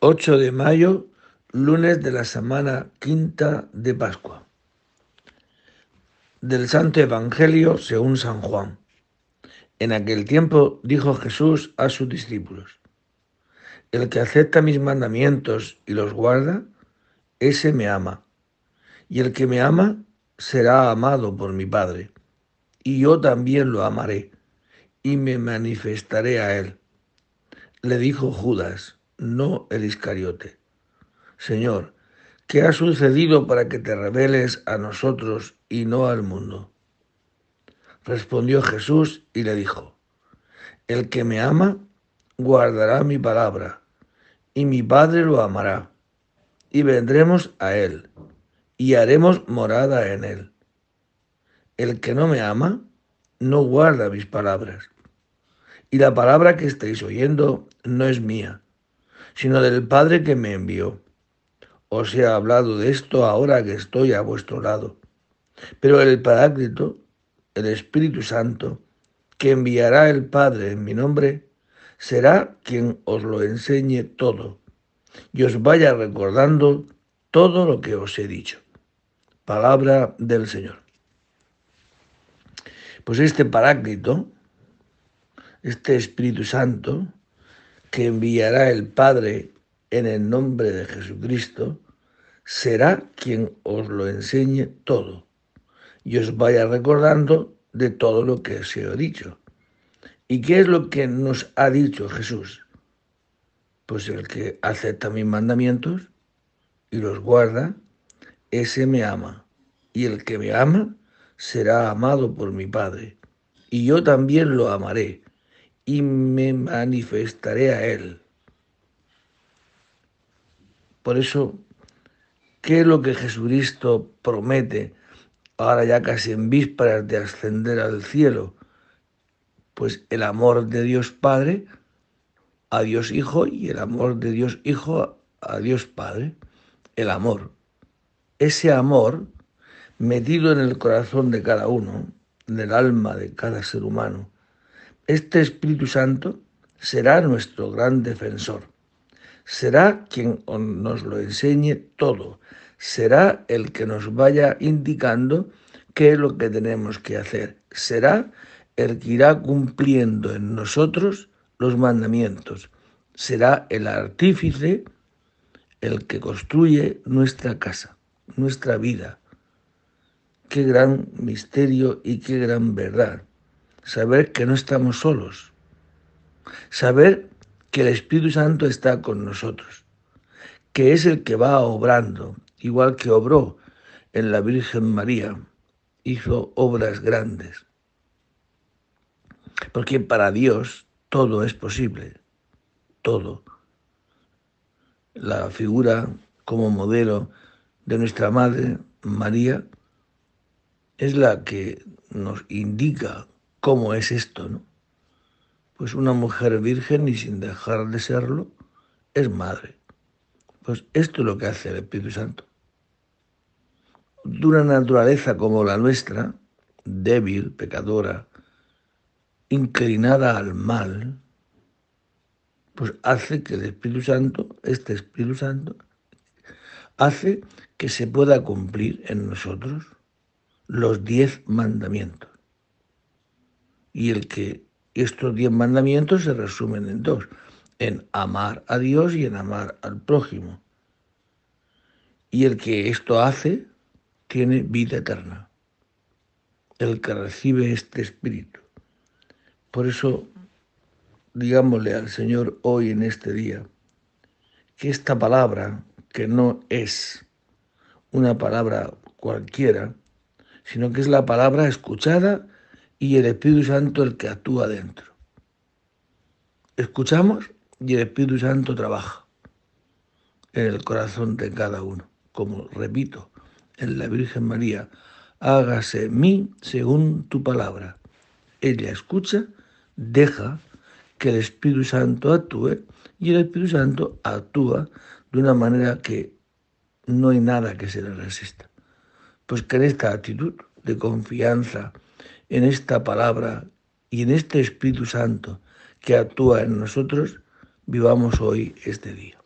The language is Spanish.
8 de mayo, lunes de la semana quinta de Pascua. Del Santo Evangelio según San Juan. En aquel tiempo dijo Jesús a sus discípulos, El que acepta mis mandamientos y los guarda, ese me ama. Y el que me ama será amado por mi Padre. Y yo también lo amaré y me manifestaré a él. Le dijo Judas no el Iscariote. Señor, ¿qué ha sucedido para que te reveles a nosotros y no al mundo? Respondió Jesús y le dijo, El que me ama, guardará mi palabra, y mi Padre lo amará, y vendremos a él, y haremos morada en él. El que no me ama, no guarda mis palabras. Y la palabra que estáis oyendo no es mía sino del Padre que me envió. Os he hablado de esto ahora que estoy a vuestro lado. Pero el Paráclito, el Espíritu Santo, que enviará el Padre en mi nombre, será quien os lo enseñe todo y os vaya recordando todo lo que os he dicho. Palabra del Señor. Pues este Paráclito, este Espíritu Santo, que enviará el Padre en el nombre de Jesucristo, será quien os lo enseñe todo y os vaya recordando de todo lo que os he dicho. ¿Y qué es lo que nos ha dicho Jesús? Pues el que acepta mis mandamientos y los guarda, ese me ama. Y el que me ama será amado por mi Padre. Y yo también lo amaré y me manifestaré a Él. Por eso, ¿qué es lo que Jesucristo promete ahora ya casi en vísperas de ascender al cielo? Pues el amor de Dios Padre a Dios Hijo y el amor de Dios Hijo a Dios Padre. El amor. Ese amor metido en el corazón de cada uno, en el alma de cada ser humano este Espíritu Santo será nuestro gran defensor. Será quien nos lo enseñe todo. Será el que nos vaya indicando qué es lo que tenemos que hacer. Será el que irá cumpliendo en nosotros los mandamientos. Será el artífice el que construye nuestra casa, nuestra vida. Qué gran misterio y qué gran verdad saber que no estamos solos, saber que el Espíritu Santo está con nosotros, que es el que va obrando, igual que obró en la Virgen María, hizo obras grandes. Porque para Dios todo es posible, todo. La figura como modelo de nuestra Madre María es la que nos indica ¿Cómo es esto, no? Pues una mujer virgen y sin dejar de serlo es madre. Pues esto es lo que hace el Espíritu Santo. De una naturaleza como la nuestra, débil, pecadora, inclinada al mal, pues hace que el Espíritu Santo, este Espíritu Santo, hace que se pueda cumplir en nosotros los diez mandamientos y el que estos diez mandamientos se resumen en dos, en amar a Dios y en amar al prójimo. Y el que esto hace tiene vida eterna, el que recibe este espíritu. Por eso, digámosle al Señor hoy en este día, que esta palabra, que no es una palabra cualquiera, sino que es la palabra escuchada y el Espíritu Santo el que actúa dentro. Escuchamos y el Espíritu Santo trabaja en el corazón de cada uno. Como repito, en la Virgen María, hágase en mí según tu palabra. Ella escucha, deja que el Espíritu Santo actúe y el Espíritu Santo actúa de una manera que no hay nada que se le resista. Pues que en esta actitud de confianza, en esta palabra y en este Espíritu Santo que actúa en nosotros, vivamos hoy este día.